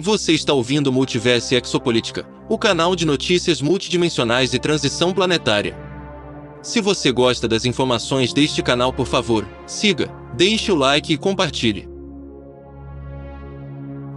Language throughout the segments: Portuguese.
Você está ouvindo Multiverso Exopolítica, o canal de notícias multidimensionais e transição planetária. Se você gosta das informações deste canal, por favor, siga, deixe o like e compartilhe.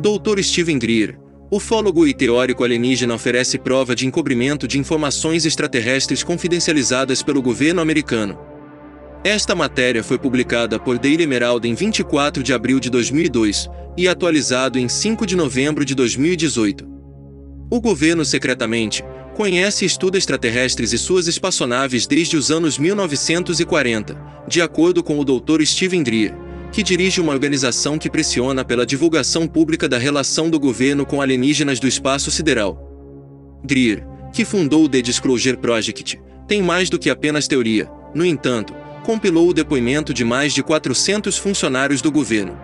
Dr. Steven Greer, ufólogo e teórico alienígena oferece prova de encobrimento de informações extraterrestres confidencializadas pelo governo americano. Esta matéria foi publicada por Daily Emerald em 24 de abril de 2002 e atualizado em 5 de novembro de 2018. O governo secretamente conhece e estuda extraterrestres e suas espaçonaves desde os anos 1940, de acordo com o Dr. Steven Dreer, que dirige uma organização que pressiona pela divulgação pública da relação do governo com alienígenas do espaço sideral. Dreer, que fundou o The Disclosure Project, tem mais do que apenas teoria, no entanto, compilou o depoimento de mais de 400 funcionários do governo.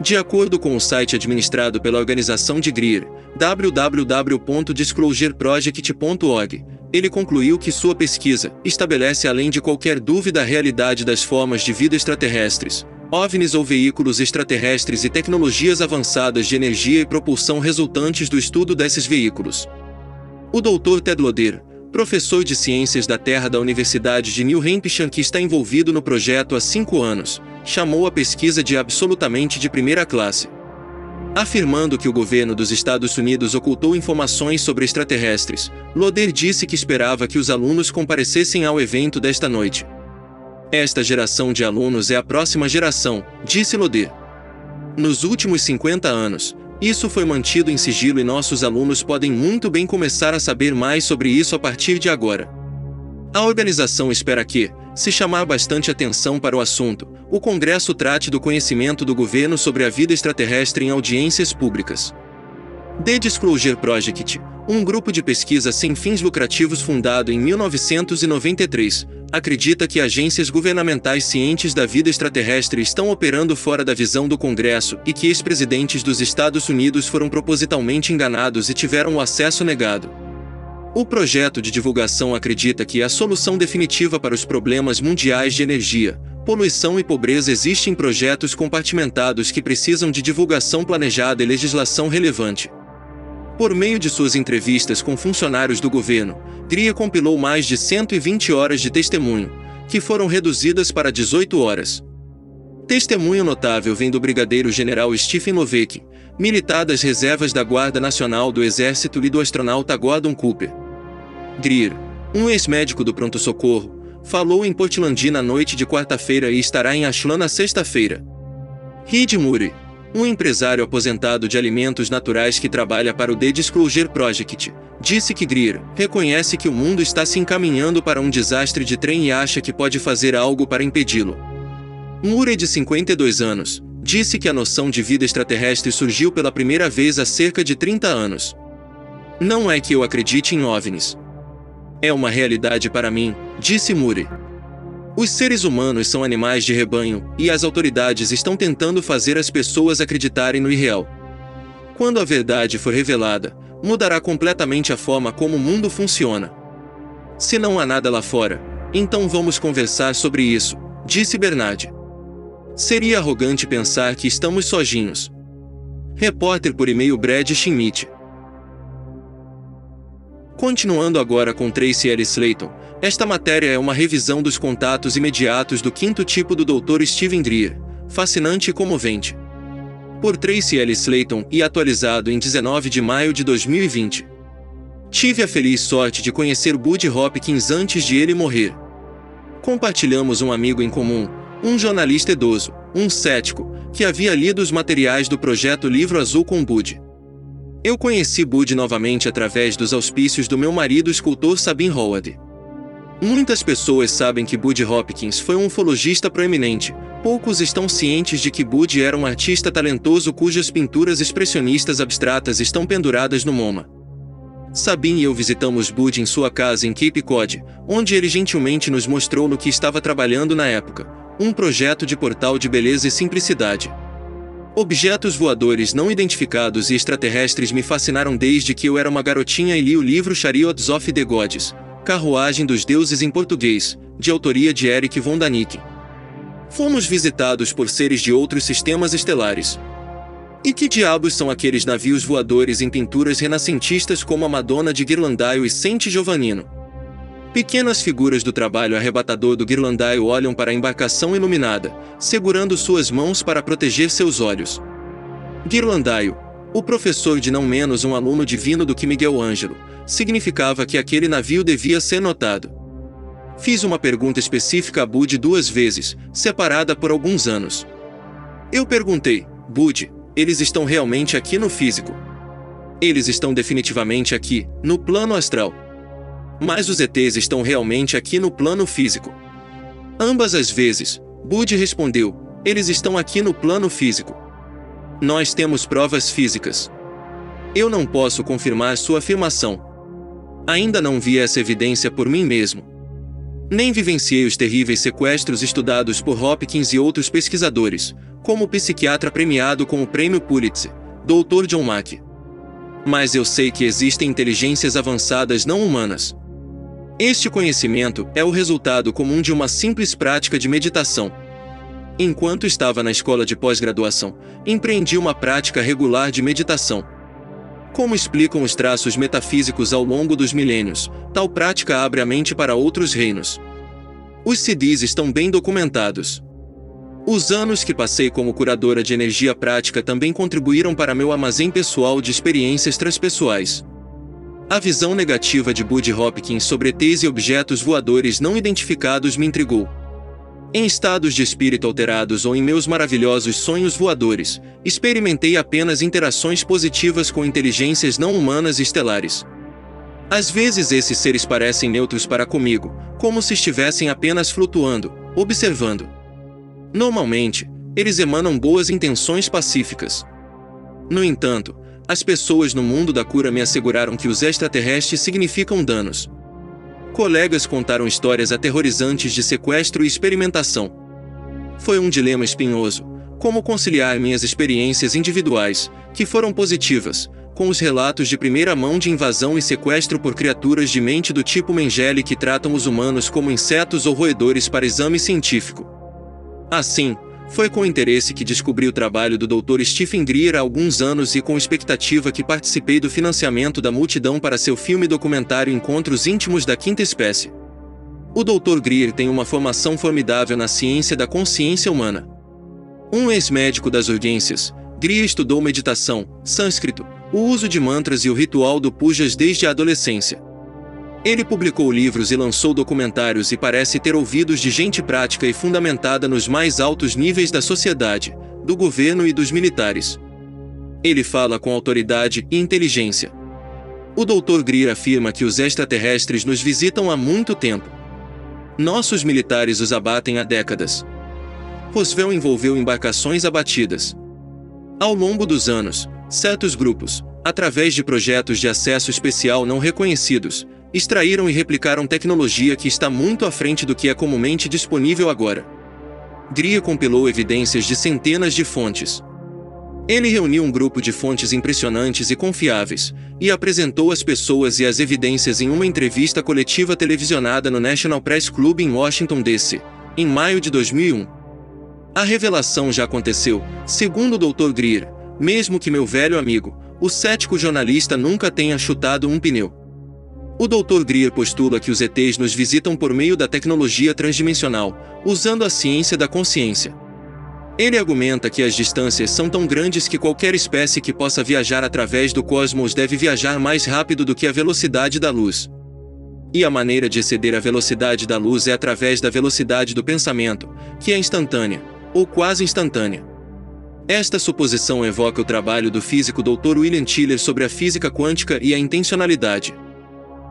De acordo com o site administrado pela organização de Greer, www.disclosureproject.org, ele concluiu que sua pesquisa estabelece além de qualquer dúvida a realidade das formas de vida extraterrestres, OVNIs ou veículos extraterrestres e tecnologias avançadas de energia e propulsão resultantes do estudo desses veículos. O Dr. Ted Loder, professor de Ciências da Terra da Universidade de New Hampshire que está envolvido no projeto há cinco anos, chamou a pesquisa de absolutamente de primeira classe. Afirmando que o governo dos Estados Unidos ocultou informações sobre extraterrestres, Loder disse que esperava que os alunos comparecessem ao evento desta noite. Esta geração de alunos é a próxima geração, disse Loder. Nos últimos 50 anos, isso foi mantido em sigilo e nossos alunos podem muito bem começar a saber mais sobre isso a partir de agora. A organização espera que, se chamar bastante atenção para o assunto, o Congresso trate do conhecimento do governo sobre a vida extraterrestre em audiências públicas. The Disclosure Project, um grupo de pesquisa sem fins lucrativos fundado em 1993, acredita que agências governamentais cientes da vida extraterrestre estão operando fora da visão do Congresso e que ex-presidentes dos Estados Unidos foram propositalmente enganados e tiveram o acesso negado. O projeto de divulgação acredita que a solução definitiva para os problemas mundiais de energia, poluição e pobreza existe em projetos compartimentados que precisam de divulgação planejada e legislação relevante. Por meio de suas entrevistas com funcionários do governo, Gria compilou mais de 120 horas de testemunho, que foram reduzidas para 18 horas. Testemunho notável vem do brigadeiro general Stephen Lovec, militar das reservas da Guarda Nacional do Exército e do astronauta Gordon Cooper. Greer, um ex-médico do pronto-socorro, falou em Portland na noite de quarta-feira e estará em Ashland na sexta-feira. Reed Murray, um empresário aposentado de alimentos naturais que trabalha para o The Disclosure Project, disse que Greer reconhece que o mundo está se encaminhando para um desastre de trem e acha que pode fazer algo para impedi-lo. Murray, de 52 anos, disse que a noção de vida extraterrestre surgiu pela primeira vez há cerca de 30 anos. Não é que eu acredite em OVNIs. É uma realidade para mim, disse Murray. Os seres humanos são animais de rebanho, e as autoridades estão tentando fazer as pessoas acreditarem no irreal. Quando a verdade for revelada, mudará completamente a forma como o mundo funciona. Se não há nada lá fora, então vamos conversar sobre isso, disse Bernard. Seria arrogante pensar que estamos sozinhos. Repórter por e-mail Brad Schmidt. Continuando agora com Tracy L. Slayton, esta matéria é uma revisão dos contatos imediatos do quinto tipo do Dr. Steven Dreer, fascinante e comovente. Por Tracy L. Slayton e atualizado em 19 de maio de 2020. Tive a feliz sorte de conhecer Bud Hopkins antes de ele morrer. Compartilhamos um amigo em comum, um jornalista idoso, um cético, que havia lido os materiais do projeto Livro Azul com Bud. Eu conheci Bud novamente através dos auspícios do meu marido escultor Sabin Howard. Muitas pessoas sabem que Bud Hopkins foi um ufologista proeminente. Poucos estão cientes de que Bud era um artista talentoso cujas pinturas expressionistas abstratas estão penduradas no MoMA. Sabine e eu visitamos Bud em sua casa em Cape Cod, onde ele gentilmente nos mostrou no que estava trabalhando na época, um projeto de portal de beleza e simplicidade. Objetos voadores não identificados e extraterrestres me fascinaram desde que eu era uma garotinha e li o livro Chariots of the Gods, Carruagem dos Deuses em português, de autoria de Eric von Daniken. Fomos visitados por seres de outros sistemas estelares. E que diabos são aqueles navios voadores em pinturas renascentistas como a Madonna de Ghirlandaio e Saint Giovannino? Pequenas figuras do trabalho arrebatador do Ghirlandaio olham para a embarcação iluminada, segurando suas mãos para proteger seus olhos. Ghirlandaio, o professor de não menos um aluno divino do que Miguel Ângelo, significava que aquele navio devia ser notado. Fiz uma pergunta específica a Bud duas vezes, separada por alguns anos. Eu perguntei, Bud, eles estão realmente aqui no físico? Eles estão definitivamente aqui, no plano astral. Mas os ETs estão realmente aqui no plano físico. Ambas as vezes, Bud respondeu: eles estão aqui no plano físico. Nós temos provas físicas. Eu não posso confirmar sua afirmação. Ainda não vi essa evidência por mim mesmo. Nem vivenciei os terríveis sequestros estudados por Hopkins e outros pesquisadores, como o psiquiatra premiado com o prêmio Pulitzer, Dr. John Mack. Mas eu sei que existem inteligências avançadas não humanas. Este conhecimento é o resultado comum de uma simples prática de meditação. Enquanto estava na escola de pós-graduação, empreendi uma prática regular de meditação. Como explicam os traços metafísicos ao longo dos milênios, tal prática abre a mente para outros reinos. Os CDs estão bem documentados. Os anos que passei como curadora de energia prática também contribuíram para meu armazém pessoal de experiências transpessoais. A visão negativa de Bud Hopkins sobre ETs e objetos voadores não identificados me intrigou. Em estados de espírito alterados ou em meus maravilhosos sonhos voadores, experimentei apenas interações positivas com inteligências não humanas estelares. Às vezes esses seres parecem neutros para comigo, como se estivessem apenas flutuando, observando. Normalmente, eles emanam boas intenções pacíficas. No entanto, as pessoas no mundo da cura me asseguraram que os extraterrestres significam danos. Colegas contaram histórias aterrorizantes de sequestro e experimentação. Foi um dilema espinhoso. Como conciliar minhas experiências individuais, que foram positivas, com os relatos de primeira mão de invasão e sequestro por criaturas de mente do tipo Mengele que tratam os humanos como insetos ou roedores para exame científico. Assim, foi com interesse que descobri o trabalho do Dr. Stephen Greer há alguns anos e com expectativa que participei do financiamento da multidão para seu filme documentário Encontros Íntimos da Quinta Espécie. O Dr. Greer tem uma formação formidável na ciência da consciência humana. Um ex-médico das urgências, Greer estudou meditação, sânscrito, o uso de mantras e o ritual do pujas desde a adolescência. Ele publicou livros e lançou documentários e parece ter ouvidos de gente prática e fundamentada nos mais altos níveis da sociedade, do governo e dos militares. Ele fala com autoridade e inteligência. O Dr. Greer afirma que os extraterrestres nos visitam há muito tempo. Nossos militares os abatem há décadas. Roosevelt envolveu embarcações abatidas. Ao longo dos anos, certos grupos, através de projetos de acesso especial não reconhecidos, extraíram e replicaram tecnologia que está muito à frente do que é comumente disponível agora. Gria compilou evidências de centenas de fontes. Ele reuniu um grupo de fontes impressionantes e confiáveis, e apresentou as pessoas e as evidências em uma entrevista coletiva televisionada no National Press Club em Washington, D.C., em maio de 2001. A revelação já aconteceu, segundo o Dr. Greer, mesmo que meu velho amigo, o cético jornalista nunca tenha chutado um pneu. O Dr. Greer postula que os ETs nos visitam por meio da tecnologia transdimensional, usando a ciência da consciência. Ele argumenta que as distâncias são tão grandes que qualquer espécie que possa viajar através do cosmos deve viajar mais rápido do que a velocidade da luz. E a maneira de exceder a velocidade da luz é através da velocidade do pensamento, que é instantânea, ou quase instantânea. Esta suposição evoca o trabalho do físico Dr. William Tiller sobre a física quântica e a intencionalidade.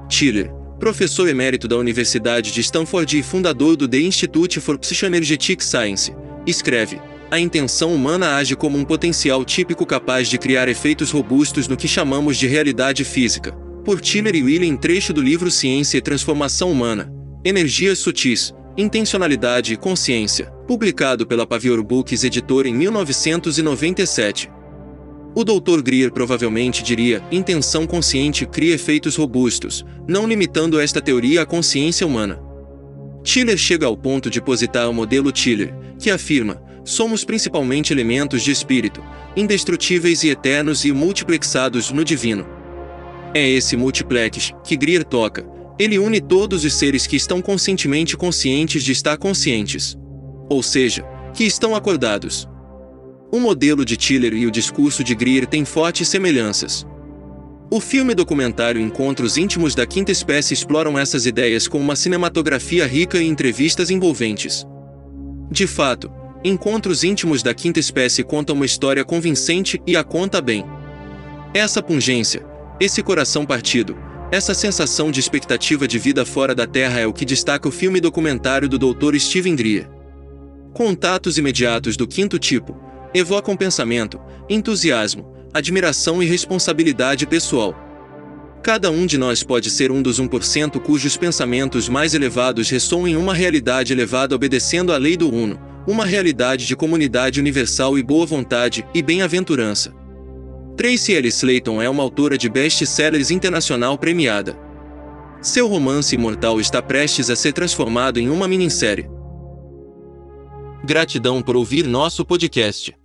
Tiller, professor emérito da Universidade de Stanford e fundador do The Institute for Psychoenergetic Science, escreve: A intenção humana age como um potencial típico capaz de criar efeitos robustos no que chamamos de realidade física. Por Tiller e William trecho do livro Ciência e Transformação Humana, Energias Sutis, Intencionalidade e Consciência, publicado pela Pavior Books editor em 1997. O Dr. Greer provavelmente diria: intenção consciente cria efeitos robustos, não limitando esta teoria à consciência humana. Tiller chega ao ponto de positar o modelo Tiller, que afirma: somos principalmente elementos de espírito, indestrutíveis e eternos e multiplexados no divino. É esse multiplex que Greer toca. Ele une todos os seres que estão conscientemente conscientes de estar conscientes. Ou seja, que estão acordados. O modelo de Tiller e o discurso de Greer têm fortes semelhanças. O filme documentário Encontros Íntimos da Quinta Espécie exploram essas ideias com uma cinematografia rica e entrevistas envolventes. De fato, Encontros Íntimos da Quinta Espécie conta uma história convincente e a conta bem. Essa pungência, esse coração partido, essa sensação de expectativa de vida fora da Terra é o que destaca o filme documentário do Dr. Steven Greer. Contatos imediatos do quinto tipo evocam pensamento, entusiasmo, admiração e responsabilidade pessoal. Cada um de nós pode ser um dos 1% cujos pensamentos mais elevados ressoam em uma realidade elevada obedecendo à lei do Uno, uma realidade de comunidade universal e boa vontade e bem-aventurança. Tracy L. Slayton é uma autora de best-sellers internacional premiada. Seu romance imortal está prestes a ser transformado em uma minissérie. Gratidão por ouvir nosso podcast.